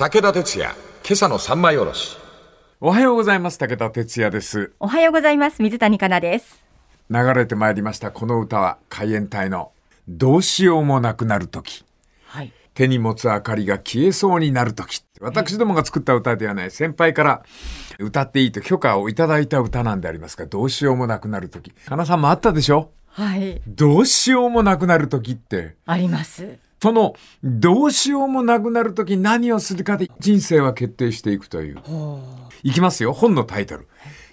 武田鉄矢、今朝の三枚おろし。おはようございます。武田哲也です。おはようございます。水谷香奈です。流れてまいりました。この歌は海援隊のどうしようもなくなるとき。はい。手に持つ明かりが消えそうになるとき。私どもが作った歌ではない。先輩から歌っていいと許可をいただいた歌なんでありますが、どうしようもなくなるとき。かなさんもあったでしょ？はい。どうしようもなくなるときって。あります。その、どうしようもなくなるとき何をするかで人生は決定していくという。いきますよ。本のタイトル。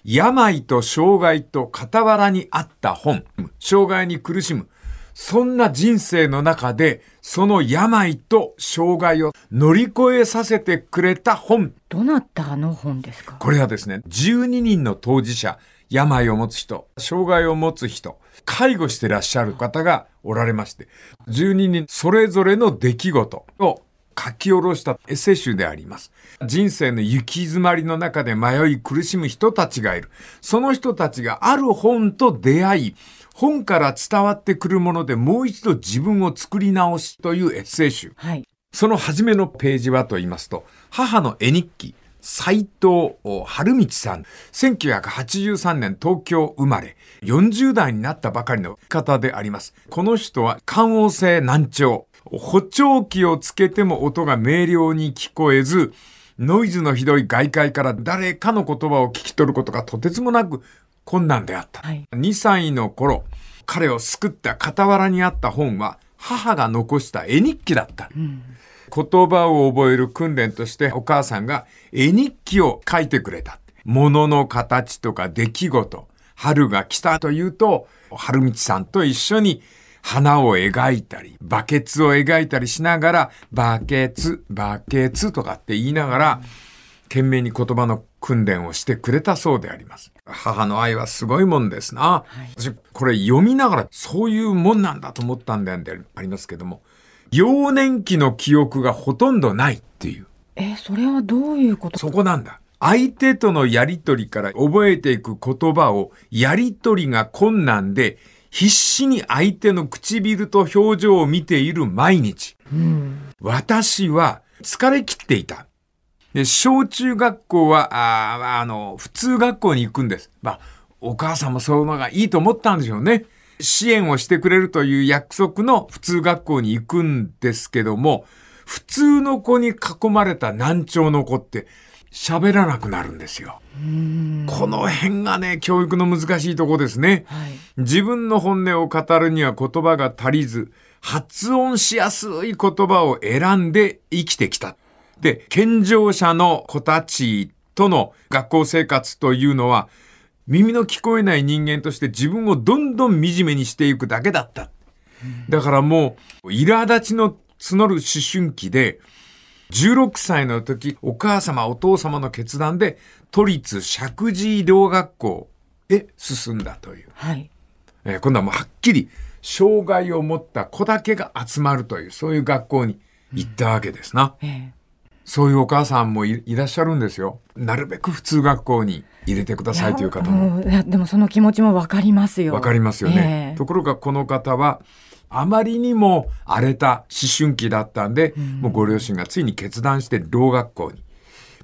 病と障害と傍らにあった本。障害に苦しむ。そんな人生の中で、その病と障害を乗り越えさせてくれた本。どなたの本ですか？これはですね、12人の当事者、病を持つ人、障害を持つ人、介護してらっしゃる方がおられまして、12人それぞれの出来事を書き下ろしたエッセイ集であります。人生の行き詰まりの中で迷い苦しむ人たちがいる。その人たちがある本と出会い、本から伝わってくるものでもう一度自分を作り直しというエッセイ集。はい。その初めのページはと言いますと、母の絵日記、斎藤春道さん、1983年東京生まれ、40代になったばかりの方であります。この人は感応性難聴、補聴器をつけても音が明瞭に聞こえず、ノイズのひどい外界から誰かの言葉を聞き取ることがとてつもなく困難であった。はい2歳の頃、彼を救った傍らにあった本は、母が残した絵日記だった。言葉を覚える訓練としてお母さんが絵日記を書いてくれた。物の形とか出来事、春が来たというと、春道さんと一緒に花を描いたり、バケツを描いたりしながら、バケツ、バケツとかって言いながら、懸命に言葉の訓練をしてくれたそうであります。母の愛はすごいもんですな。私、これ読みながらそういうもんなんだと思ったんでありますけども、幼年期の記憶がほとんどないっていう。え、それはどういうこと？そこなんだ。相手とのやりとりから覚えていく言葉をやりとりが困難で必死に相手の唇と表情を見ている毎日。私は疲れ切っていた。で小中学校は、あーあの、普通学校に行くんです。まあ、お母さんもそういうのがいいと思ったんでしょうね。支援をしてくれるという約束の普通学校に行くんですけども、普通の子に囲まれた難聴の子って喋らなくなるんですよ。この辺がね、教育の難しいとこですね。はい。自分の本音を語るには言葉が足りず、発音しやすい言葉を選んで生きてきた。で、健常者の子たちとの学校生活というのは、耳の聞こえない人間として自分をどんどん惨めにしていくだけだった。だからもう、苛立ちの募る思春期で、16歳の時、お母様、お父様の決断で、都立石神井両学校へ進んだという。はい。えー今度はもうはっきり障害を持った子だけが集まるという、そういう学校に行ったわけですな。えそういうお母さんもいいらっしゃるんですよ。なるべく普通学校に入れてくだえさいという方も。いやでもその気持ちもわかりますよ。わかりますよね。ええところがこの方は、あまりにも荒れた思春期だったんで、もうご両親がついに決断して老学校に。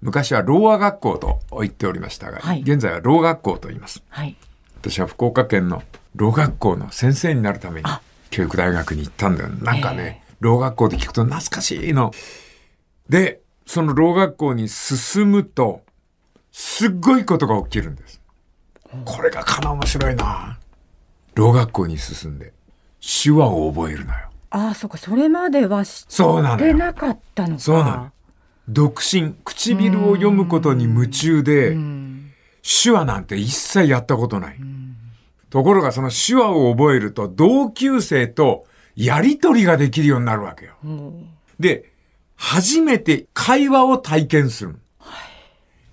昔は老和学校と言っておりましたが、はい現在は老学校と言います。はい。私は福岡県の老学校の先生になるためにあ教育大学に行ったんだよ。なんかね、え老学校で聞くと懐かしいの。で、その老学校に進むと、すっごいことが起きるんです。これがかな面白いな。老学校に進んで、手話を覚えるのよ。ああ、そっか、それまでは知そうなのよ。ってなかったのか。そうなの。独身、唇を読むことに夢中で、うん。手話なんて一切やったことない。ところがその手話を覚えると同級生とやりとりができるようになるわけよ。うんで、初めて会話を体験する。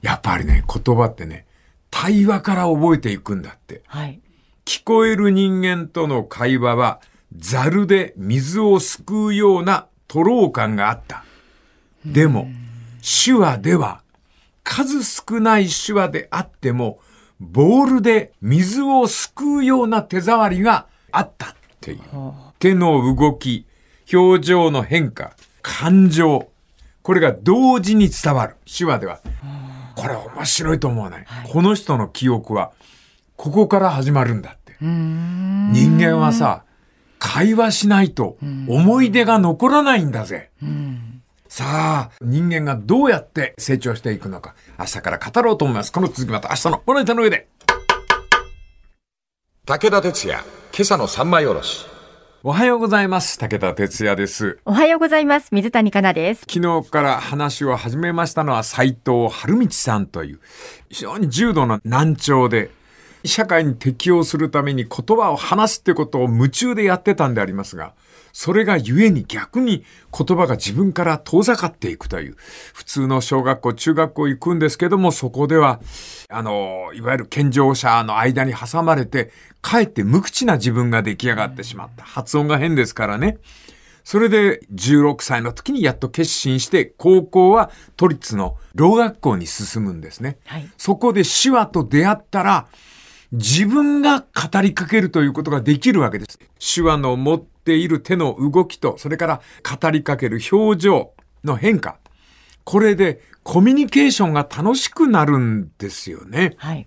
やっぱりね、言葉ってね、対話から覚えていくんだって。はい。聞こえる人間との会話は、ザルで水をすくうようなとろう感があった。でも、手話では、数少ない手話であっても、ボールで水をすくうような手触りがあったっていう。手の動き、表情の変化、感情。これが同時に伝わる。手話では。これ面白いと思わない、この人の記憶は、ここから始まるんだって。人間はさ、会話しないと思い出が残らないんだぜ。さあ、人間がどうやって成長していくのか、明日から語ろうと思います。この続きまた明日のこの板の上で。武田鉄矢、今朝の三枚おろし。おはようございます。武田哲也です。おはようございます。水谷香奈です。昨日から話を始めましたのは斉藤春道さんという非常に重度の難聴で社会に適応するために言葉を話すってことを夢中でやってたんでありますがそれがゆえに逆に言葉が自分から遠ざかっていくという普通の小学校中学校行くんですけどもそこではあのいわゆる健常者の間に挟まれてかえって無口な自分が出来上がってしまった発音が変ですからねそれで16歳の時にやっと決心して高校は都立のろう学校に進むんですね。はいそこで手話と出会ったら自分が語りかけるということができるわけです。手話の持っている手の動きとそれから語りかける表情の変化。これでコミュニケーションが楽しくなるんですよね。はい。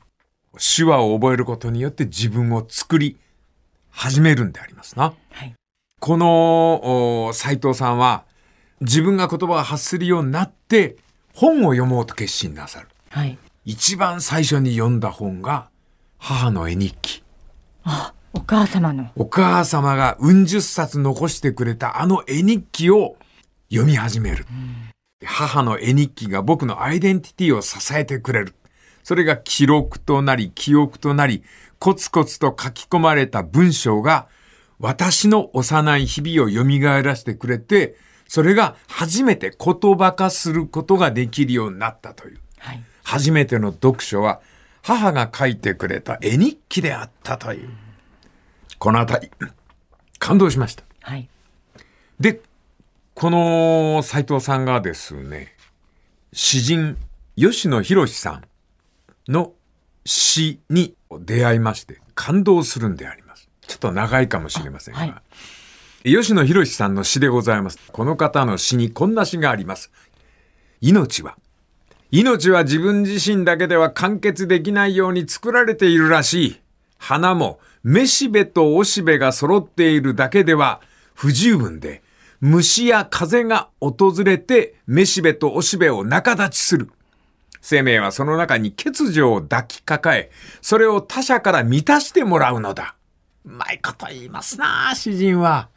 手話を覚えることによって自分を作り始めるんでありますな。はい。このお斉藤さんは自分が言葉を発するようになって本を読もうと決心なさる。はい。一番最初に読んだ本が母の絵日記。あ、お母様の。お母様がうん十冊残してくれたあの絵日記を読み始める。母の絵日記が僕のアイデンティティを支えてくれる。それが記録となり記憶となり、コツコツと書き込まれた文章が私の幼い日々を蘇らせてくれて、それが初めて言葉化することができるようになったという。はい。初めての読書は母が書いてくれた絵日記であったという。このあたり、感動しました。はい。で、この斉藤さんがですね、詩人吉野博さんの詩に出会いまして感動するんであります。ちょっと長いかもしれませんが、はい吉野博さんの詩でございます。この方の詩にこんな詩があります。命は命は自分自身だけでは完結できないように作られているらしい。花も、めしべとおしべが揃っているだけでは不十分で、虫や風が訪れて、めしべとおしべを仲立ちする。生命はその中に欠如を抱きかかえ、それを他者から満たしてもらうのだ。うまいこと言いますなあ詩人は。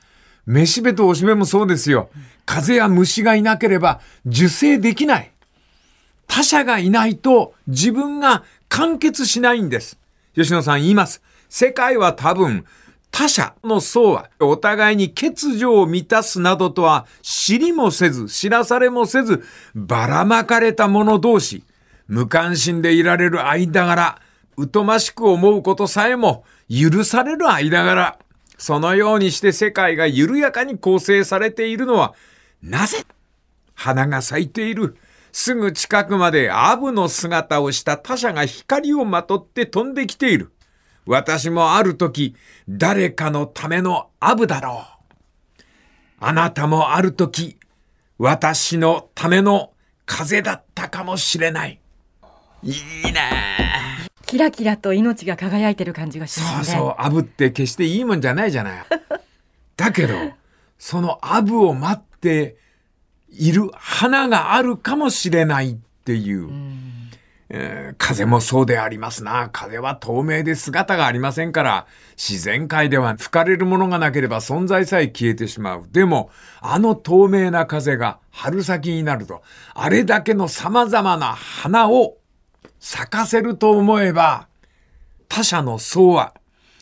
めしべとおしべもそうですよ。風や虫がいなければ受精できない。他者がいないと自分が完結しないんです。吉野さん言います。世界は多分他者の層はお互いに欠如を満たすなどとは知りもせず知らされもせずばらまかれた者同士無関心でいられる間柄疎ましく思うことさえも許される間柄そのようにして世界が緩やかに構成されているのはなぜ？花が咲いている。すぐ近くまでアブの姿をした他者が光をまとって飛んできている。私もある時、誰かのためのアブだろう。あなたもある時、私のための風だったかもしれない。いいねキラキラと命が輝いてる感じがしますね。そうそう、アブって決していいもんじゃないじゃない。だけど、そのアブを待っている花があるかもしれないっていう。えー風もそうでありますな。風は透明で姿がありませんから、自然界では吹かれるものがなければ存在さえ消えてしまう。でも、あの透明な風が春先になると、あれだけの様々な花を咲かせると思えば、他者の層は、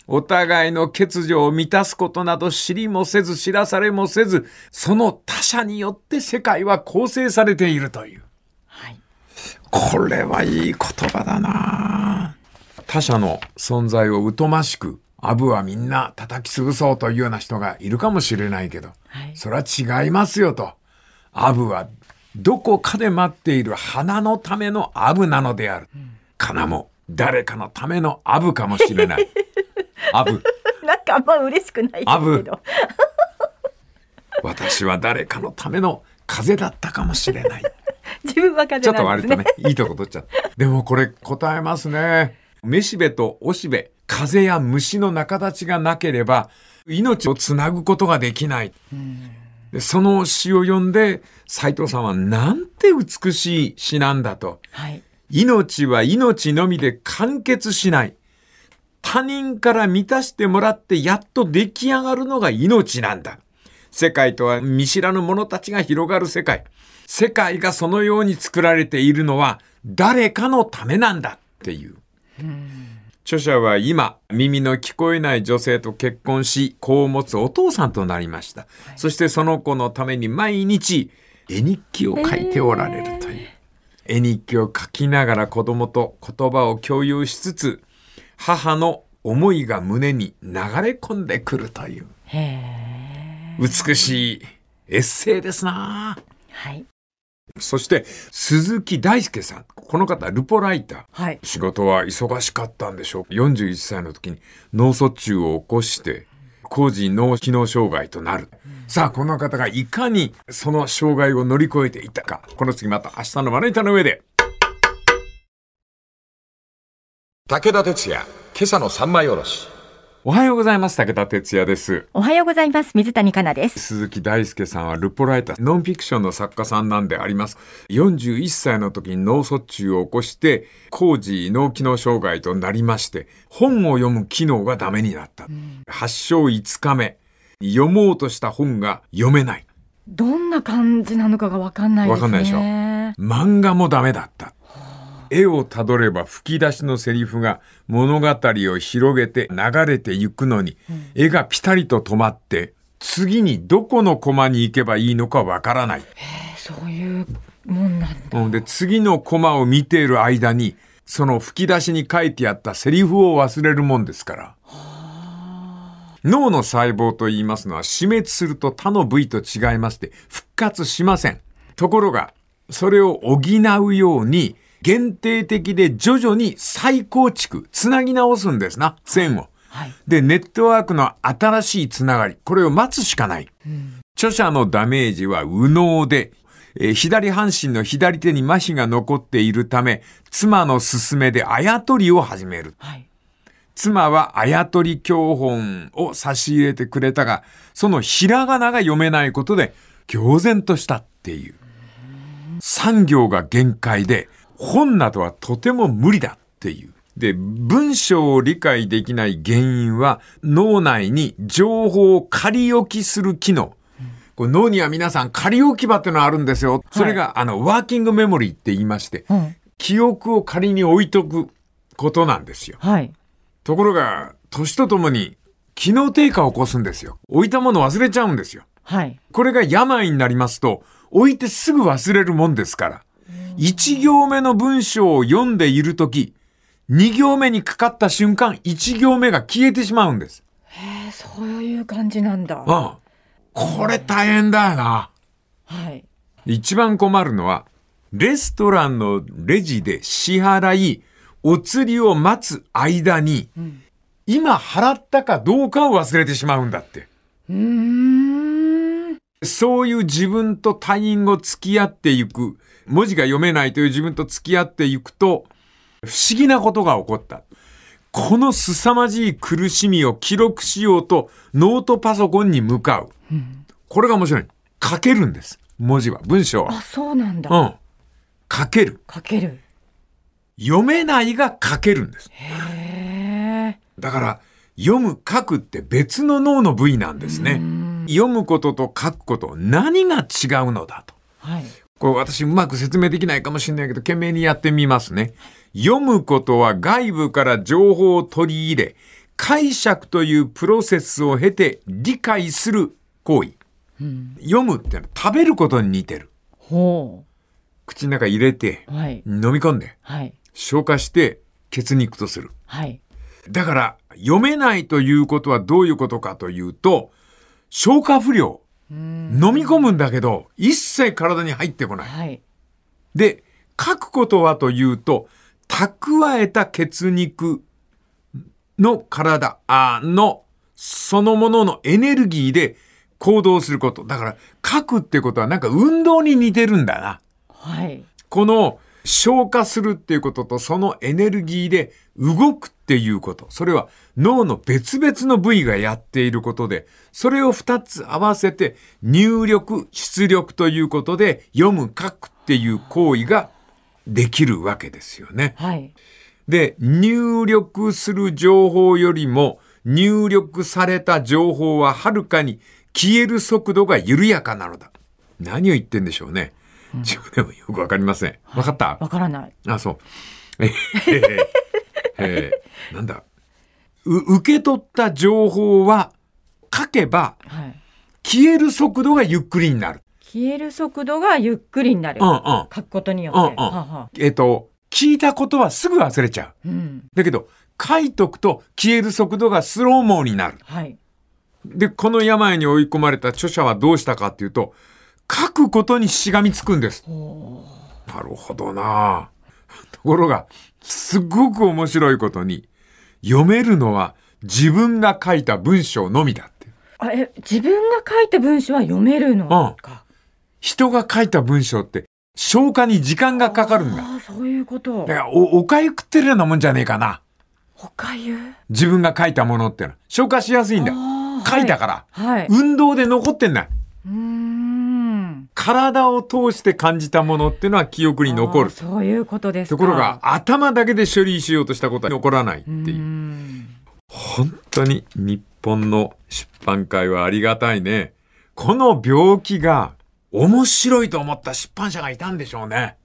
お互いの欠如を満たすことなど知りもせず知らされもせず、その他者によって世界は構成されているという。はい。これはいい言葉だな他者の存在を疎ましく、アブはみんな叩き潰そうというような人がいるかもしれないけど、はいそれは違いますよと。アブはどこかで待っている花のためのアブなのである。花も誰かのためのアブかもしれない。アブ。なんかあんま嬉しくないアブど。私は誰かのための風邪だったかもしれない。自分は風ちょっと邪なんですね割とね、いいとこ取っちゃった。でもこれ答えますね。めしべとおしべ、風や虫の仲立ちがなければ、命をつなぐことができない。でその詩を読んで、斉藤さんはなんて美しい詩なんだと。はい命は命のみで完結しない。他人から満たしてもらってやっと出来上がるのが命なんだ。世界とは見知らぬ者たちが広がる世界。世界がそのように作られているのは誰かのためなんだっていう。著者は今、耳の聞こえない女性と結婚し、子を持つお父さんとなりました。そしてその子のために毎日絵日記を書いておられるという。絵日記を書きながら子供と言葉を共有しつつ、母の思いが胸に流れ込んでくるという。へえ美しいエッセイですなはいそして、鈴木大輔さん。この方、ルポライター。はい仕事は忙しかったんでしょう。41歳の時に脳卒中を起こして、工事脳機能障害となる。さあ、この方がいかにその障害を乗り越えていったか。この次また明日のまな板の上で。武田鉄矢、今朝の三枚おろし。おはようございます。武田哲也です。おはようございます水谷香奈です鈴木大輔さんはルポライター、ノンフィクションの作家さんなんであります。41歳の時に脳卒中を起こして、工事脳機能障害となりまして、本を読む機能がダメになった。発症5日目。読もうとした本が読めない。どんな感じなのかがわかんないですねわかんないでしょ漫画もダメだった。絵をたどれば吹き出しのセリフが物語を広げて流れていくのに、絵がピタリと止まって、次にどこのコマに行けばいいのかわからない。そういうもんなんだうんで、次のコマを見ている間に、その吹き出しに書いてあったセリフを忘れるもんですから。脳の細胞と言いますのは死滅すると他の部位と違いまして復活しません。ところが、それを補うように限定的で徐々に再構築、つなぎ直すんですな、線を。はいで、ネットワークの新しいつながり、これを待つしかない。著者のダメージは右脳で、えー左半身の左手に麻痺が残っているため、妻の勧めであやとりを始める。はい妻はあやとり教本を差し入れてくれたが、そのひらがなが読めないことで、愕然としたっていう。産業が限界で、本などはとても無理だっていう。で、文章を理解できない原因は、脳内に情報を仮置きする機能。これ脳には皆さん仮置き場ってのがあるんですよ。それが、あの、ワーキングメモリーって言いまして、うん記憶を仮に置いとくことなんですよ。はいところが、年とともに機能低下を起こすんですよ。置いたもの忘れちゃうんですよ。はいこれが病になりますと、置いてすぐ忘れるもんですから。1行目の文章を読んでいるとき、2行目にかかった瞬間、1行目が消えてしまうんです。えーそういう感じなんだうん。これ大変だよな。はい一番困るのは、レストランのレジで支払い、お釣りを待つ間に、今払ったかどうかを忘れてしまうんだって。うーんそういう自分と他人を付き合っていく、文字が読めないという自分と付き合っていくと、不思議なことが起こった。この凄まじい苦しみを記録しようとノートパソコンに向かう。これが面白い。書けるんです。文字は、文章は。あそうなんだ、うん。書ける。かける読めないが書けるんです。へえだから、読む、書くって別の脳の部位なんですね。読むことと書くこと、何が違うのだと。はいこれ私うまく説明できないかもしれないけど、懸命にやってみますね。読むことは外部から情報を取り入れ、解釈というプロセスを経て理解する行為。読むってのは食べることに似てる。ほ口の中入れて、うはい飲み込んで、はい消化して血肉とする。はいだから、読めないということはどういうことかというと、消化不良。飲み込むんだけど、一切体に入ってこない。はいで、書くことはというと、蓄えた血肉の体あのそのもののエネルギーで行動すること。だから、書くってことはなんか運動に似てるんだな。はい。この消化するっていうこととそのエネルギーで動くっていうこと。それは脳の別々の部位がやっていることで、それを二つ合わせて入力、出力ということで読む、書くっていう行為ができるわけですよね。はい。で、入力する情報よりも入力された情報ははるかに消える速度が緩やかなのだ。何を言ってんでしょうね。自分でもよくわかりません。わかった？わからない。あ、そう。えーなんだ？う、受け取った情報は書けばはい。消える速度がゆっくりになる。消える速度がゆっくりになる。うんうん。書くことによって。うんうんはあはあえっ、と、聞いたことはすぐ忘れちゃう。うん。だけど、書いとくと消える速度がスローモーになる。はい。で、この病に追い込まれた著者はどうしたかっていうと、書くことにしがみつくんです。ほなるほどなところが、すごく面白いことに、読めるのは自分が書いた文章のみだって。うあえ、自分が書いた文章は読めるのか。人が書いた文章って、消化に時間がかかるんだ。ああ、そういうことだか。らお、おかゆ食ってるようなもんじゃねえかな。おかゆ？自分が書いたものってのは。消化しやすいんだ書いたから。はい。運動で残ってんだ。うーん。体を通して感じたものってのは記憶に残る。そういうことですか。ところが、頭だけで処理しようとしたことは残らないっていう。ん。本当に日本の出版界はありがたいね。この病気が面白いと思った出版社がいたんでしょうね。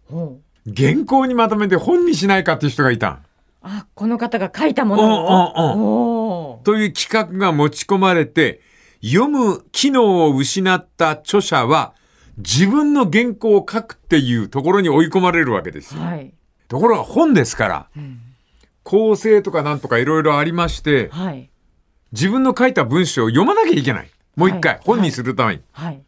原稿にまとめて本にしないかっていう人がいた。あ、この方が書いたものを。うんという企画が持ち込まれて、読む機能を失った著者は自分の原稿を書くっていうところに追い込まれるわけですよ。はい。ところが本ですから、うん構成とかなんとかいろいろありまして、はい。自分の書いた文章を読まなきゃいけない。もう一回、はい本にするために。はい。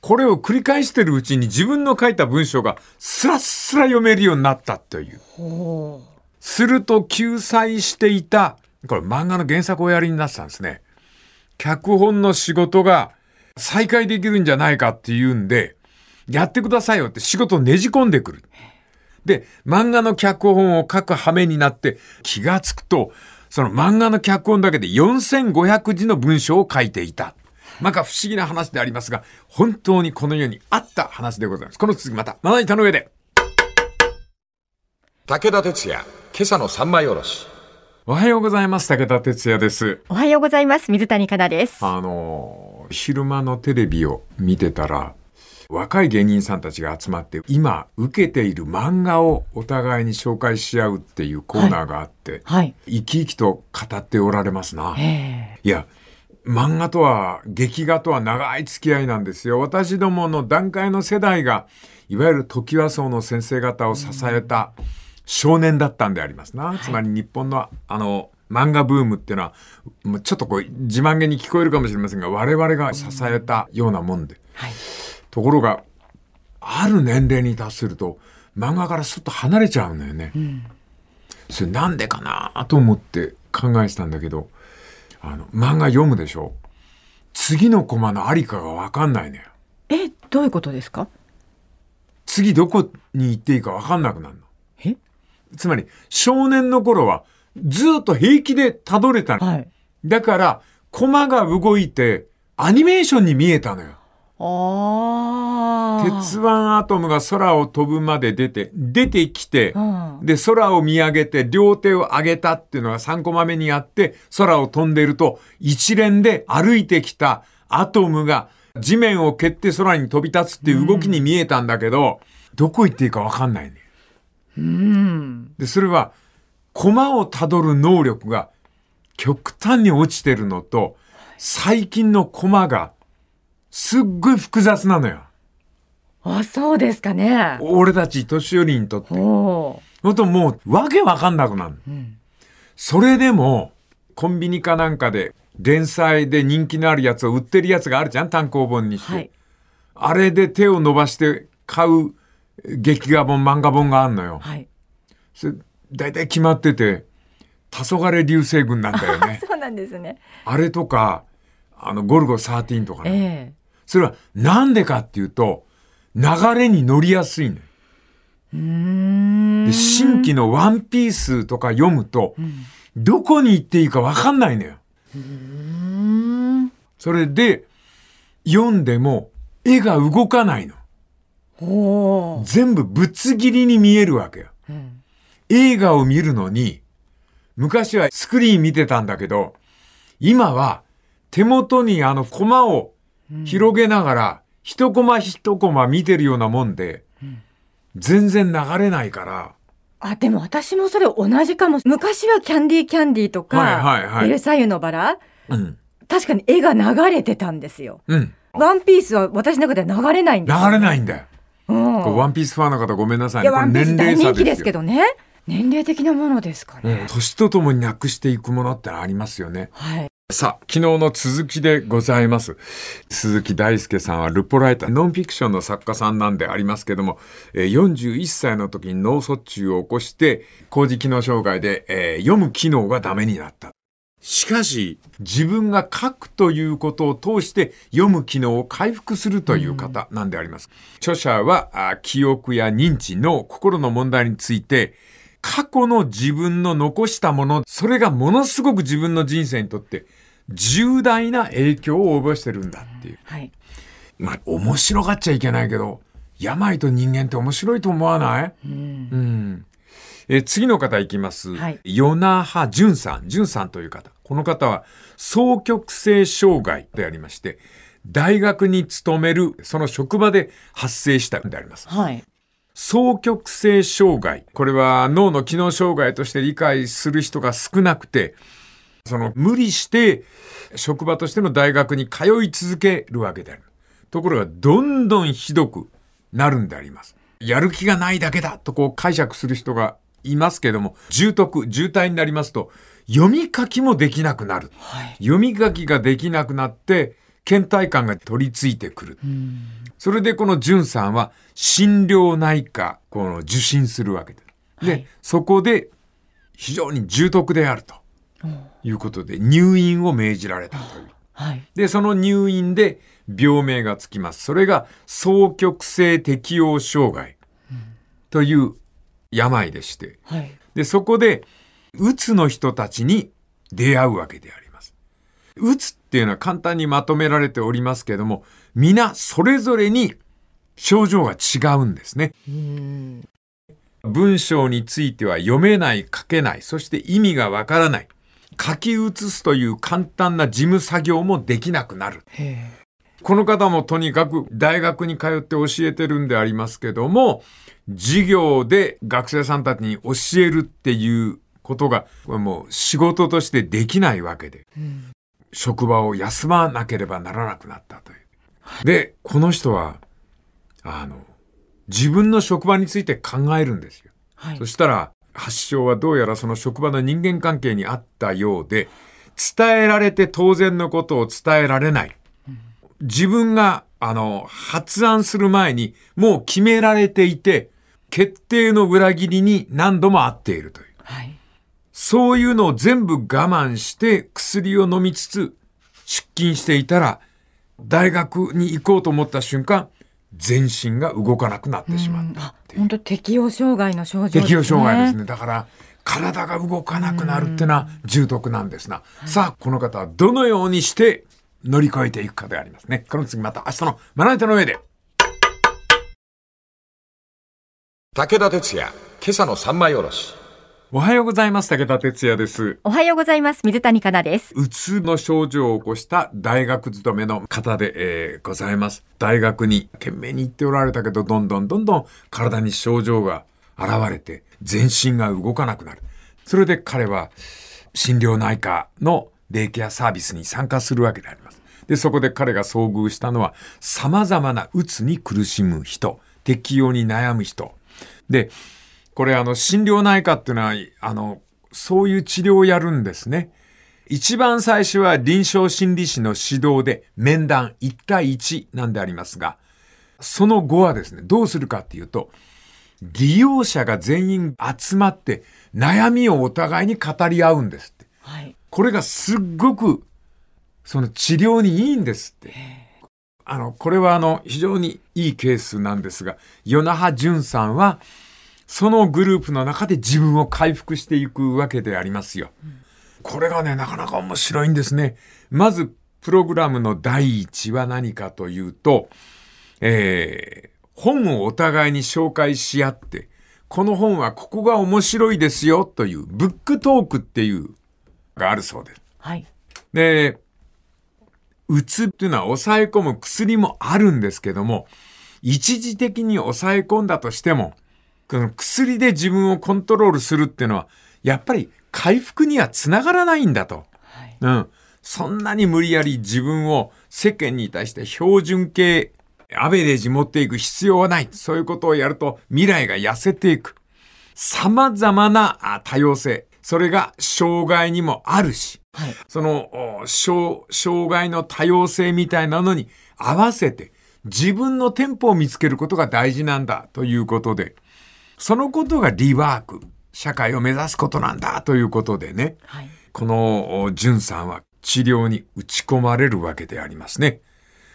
これを繰り返してるうちに自分の書いた文章がスラッスラ読めるようになったという。ほすると救済していた、これ漫画の原作をおやりになってたんですね。脚本の仕事が再開できるんじゃないかっていうんで、やってくださいよって仕事をねじ込んでくる。で、漫画の脚本を書く羽目になって気がつくと、その漫画の脚本だけで4500字の文章を書いていた。まか不思議な話でありますが、本当にこの世にあった話でございます。この続きまた、まな板の上で。武田鉄矢、今朝の三枚おろし。おはようございます。武田哲也です。おはようございます。水谷香奈です。あのー昼間のテレビを見てたら、若い芸人さんたちが集まって、今受けている漫画をお互いに紹介し合うっていうコーナーがあって、う。はい。生き生きと語っておられますな。ええいや、漫画とは、劇画とは長い付き合いなんですよ。私どもの段階の世代が、いわゆる時和荘の先生方を支えた少年だったんでありますな。つまり日本の、あの、漫画ブームっていうのは、ちょっとこう、自慢げに聞こえるかもしれませんが、我々が支えたようなもんで。はい。ところが、ある年齢に達すると、漫画からすっと離れちゃうんだよね。それなんでかなと思って考えてたんだけど、あの、漫画読むでしょ次のコマのありかがわかんないのよ。え、どういうことですか？次どこに行っていいかわかんなくなるの。えつまり、少年の頃はずっと平気で辿れたの。はい。だから、コマが動いて、アニメーションに見えたのよ。鉄腕アトムが空を飛ぶまで出て、出てきて、うん。で、空を見上げて、両手を上げたっていうのが3コマ目にあって、空を飛んでると、一連で歩いてきたアトムが地面を蹴って空に飛び立つっていう動きに見えたんだけど、どこ行っていいかわかんないね。うん。で、それは、コマをたどる能力が極端に落ちてるのと、最近のコマがすっごい複雑なのよ。あ、そうですかね。俺たち年寄りにとって。おほんともう、わけわかんなくなる。うん。それでも、コンビニかなんかで、連載で人気のあるやつを売ってるやつがあるじゃん単行本にして。はい。あれで手を伸ばして買う劇画本、漫画本があんのよ。はい。それ、大体決まってて、黄昏流星群なんだよね。そうなんですね。あれとか、あの、ゴルゴ13とかね。えそれはなんでかっていうと、流れに乗りやすいのよ。えうーんで新規のワンピースとか読むと、どこに行っていいかわかんないのよ。それで、読んでも絵が動かないの。全部ぶつ切りに見えるわけよ。うん映画を見るのに、昔はスクリーン見てたんだけど、今は手元にあのコマを広げながら、一コマ一コマ見てるようなもんで、全然流れないから、あ、でも私もそれ同じかも。昔はキャンディーキャンディーとか、はいはいはいベルサイユのバラうん。確かに絵が流れてたんですよ。うん。ワンピースは私の中では流れないん流ですよ、れないんだよ。ワンピースファンの方ごめんなさいね。いや、これワンピース大人気ですけど。どね。年齢的なものですから。うん年とともになくしていくものってありますよね。はい。さあ、昨日の続きでございます。鈴木大輔さんはルポライター、ノンフィクションの作家さんなんでありますけども、えー41歳の時に脳卒中を起こして、工事機能障害で、えー読む機能がダメになった。しかし、自分が書くということを通して読む機能を回復するという方なんであります。著者は、あ記憶や認知の心の問題について、過去の自分の残したもの、それがものすごく自分の人生にとって重大な影響を及ぼしてるんだっていう。はい。まあ、面白がっちゃいけないけど、病と人間って面白いと思わない？うん。え次の方いきます。はい与那覇淳さん、淳さんという方。この方は、双極性障害でありまして、大学に勤める、その職場で発生したんであります。はい。双極性障害。これは脳の機能障害として理解する人が少なくて、その無理して職場としての大学に通い続けるわけである。ところがどんどんひどくなるんであります。やる気がないだけだとこう解釈する人がいますけども、重篤、重体になりますと、読み書きもできなくなる。はい。読み書きができなくなって、倦怠感が取り付いてくる。それでこの淳さんは心療内科、この受診するわけで。で、はいそこで非常に重篤であるということで入院を命じられたという。はい。で、その入院で病名がつきます。それが双極性適応障害という病でして。はい。で、そこで、うつの人たちに出会うわけであります。うつっていうのは簡単にまとめられておりますけれども、皆それぞれに症状が違うんですね。文章については読めない、書けない、そして意味がわからない。書き写すという簡単な事務作業もできなくなる。へこの方もとにかく大学に通って教えてるんでありますけども、授業で学生さんたちに教えるっていうことが、これもう仕事としてできないわけで、職場を休まなければならなくなったという。で、この人は、あの、自分の職場について考えるんですよ。はいそ。したら、発症はどうやらその職場の人間関係にあったようで、伝えられて当然のことを伝えられない。自分が、あの、発案する前にもう決められていて、決定の裏切りに何度も会っているという。はい。そういうのを全部我慢して薬を飲みつつ出勤していたら、大学に行こうと思った瞬間、全身が動かなくなってしまったあっていう本当適応障害の症状ですね。適応障害ですね。だから、体が動かなくなるってのは重篤なんですな。さあ、この方はどのようにして乗り越えていくかでありますね。この次また明日のまな板の上で。武田鉄矢、今朝の三枚おろし。おはようございます。武田哲也です。おはようございます。水谷香奈です。うつの症状を起こした大学勤めの方で、えーございます。大学に懸命に行っておられたけど、どんどんどんどん体に症状が現れて、全身が動かなくなる。それで彼は心療内科のデイケアサービスに参加するわけであります。で、そこで彼が遭遇したのは、様々なうつに苦しむ人、適応に悩む人。で、これあの、心療内科っていうのは、あの、そういう治療をやるんですね。一番最初は臨床心理士の指導で面談1対1なんでありますが、その後はですね、どうするかっていうと、利用者が全員集まって悩みをお互いに語り合うんですって。はい。これがすっごくその治療にいいんですって。あの、これはあの、非常にいいケースなんですが、与那覇淳さんは、そのグループの中で自分を回復していくわけでありますよ。これがね、なかなか面白いんですね。まず、プログラムの第一は何かというと、えー、本をお互いに紹介し合って、この本はここが面白いですよという、ブックトークっていう、があるそうです。はい。で、うつっていうのは抑え込む薬もあるんですけども、一時的に抑え込んだとしても、この薬で自分をコントロールするっていうのは、やっぱり回復にはつながらないんだと。はい。うん。そんなに無理やり自分を世間に対して標準形、アベレージ持っていく必要はない。そういうことをやると未来が痩せていく。様々なあ多様性。それが障害にもあるし、はい。そのお障障害の多様性みたいなのに合わせて自分のテンポを見つけることが大事なんだということで、そのことがリワーク、社会を目指すことなんだということでね。はい。このおジュンさんは治療に打ち込まれるわけでありますね。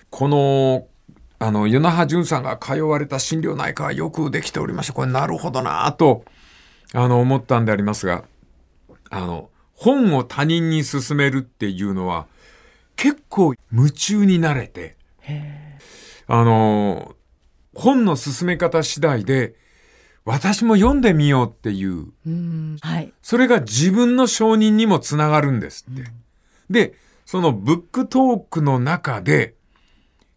この、あの、与那覇ジュンさんが通われた心療内科はよくできておりました。これなるほどなぁと、あの、思ったんでありますが、あの、本を他人に勧めるっていうのは、結構夢中になれて、あの、本の進め方次第で、私も読んでみようっていう、うん。はい。それが自分の承認にもつながるんですって。で、そのブックトークの中で、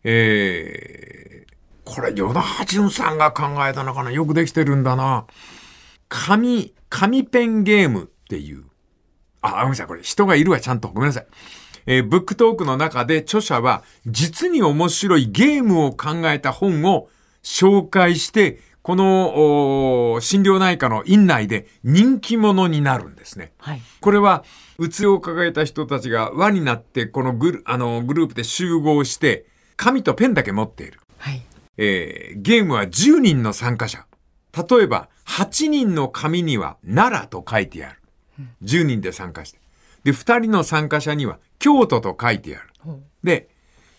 えー、これ、与那覇淳さんが考えたのかなよくできてるんだな。紙、紙ペンゲームっていう。あ、ごめんなさい。これ、人がいるわ、ちゃんと。ごめんなさい。えーブックトークの中で著者は実に面白いゲームを考えた本を紹介して、このお心療内科の院内で人気者になるんですね。はい。これは、うつを抱えた人たちが輪になって、このグルあのグループで集合して、紙とペンだけ持っている。はい。えーゲームは10人の参加者。例えば、8人の紙には奈良と書いてある。10人で参加して。で、2人の参加者には京都と書いてある。で、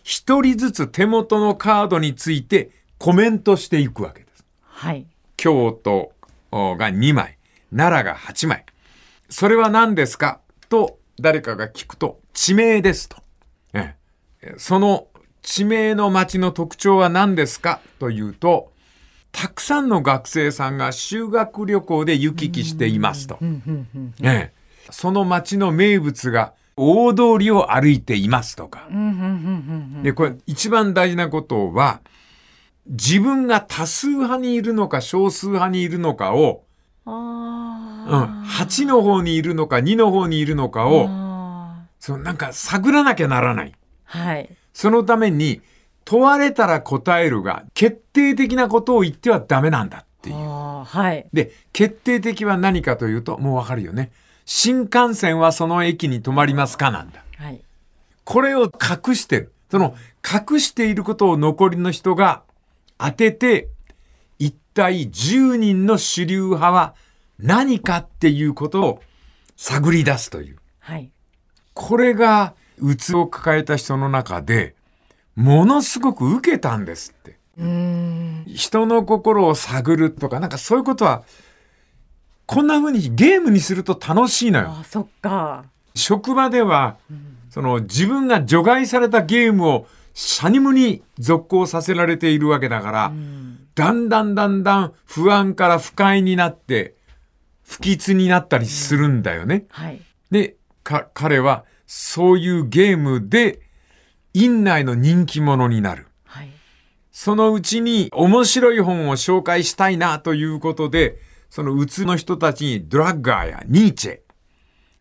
1人ずつ手元のカードについてコメントしていくわけです。はい。京都が2枚、奈良が8枚。それは何ですかと誰かが聞くと、地名ですと。ええその地名の町の特徴は何ですかというと、たくさんの学生さんが修学旅行で行き来していますと。その町の名物が大通りを歩いていますとか。で、これ一番大事なことは、自分が多数派にいるのか少数派にいるのかを、うん。うん、ああ。8の方にいるのか2の方にいるのかを、あそのなんか探らなきゃならない。ーはい。そのために、問われたら答えるが、決定的なことを言ってはダメなんだっていう。はい。で、決定的は何かというと、もうわかるよね。新幹線はその駅に止まりますかなんだ。はい。これを隠してる。その隠していることを残りの人が当てて、一体10人の主流派は何かっていうことを探り出すという。はい。これが、うつを抱えた人の中で、ものすごく受けたんですって。人の心を探るとか、なんかそういうことは、こんな風にゲームにすると楽しいのよ。ああ、そっか。職場では、その自分が除外されたゲームをシャニムに続行させられているわけだから、うん。だんだんだんだん不安から不快になって、不吉になったりするんだよね。はい。で、か、彼はそういうゲームで、院内の人気者になる。はい。そのうちに面白い本を紹介したいなということで、そのうつの人たちにドラッガーやニーチェ、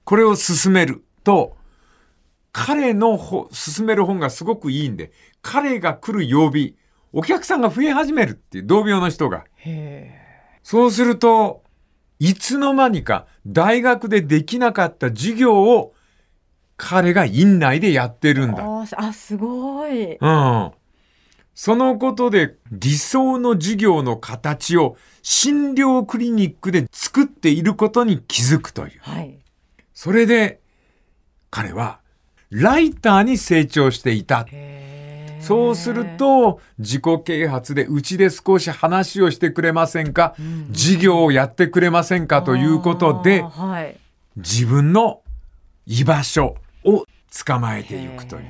これを勧めると、彼のほ勧める本がすごくいいんで、彼が来る曜日、お客さんが増え始めるっていう同病の人が。へえ。そうすると、いつの間にか大学でできなかった授業を彼が院内でやってるんだ。あすごい。うん。そのことで理想の授業の形を診療クリニックで作っていることに気づくという。はい。それで彼はライターに成長していた。そうすると、自己啓発でうちで少し話をしてくれませんか、事業をやってくれませんか？ということで、はい。自分の居場所を捕まえていくという。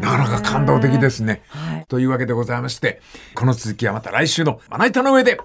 なかなか感動的ですね。はい。というわけでございまして、この続きはまた来週のまな板の上で。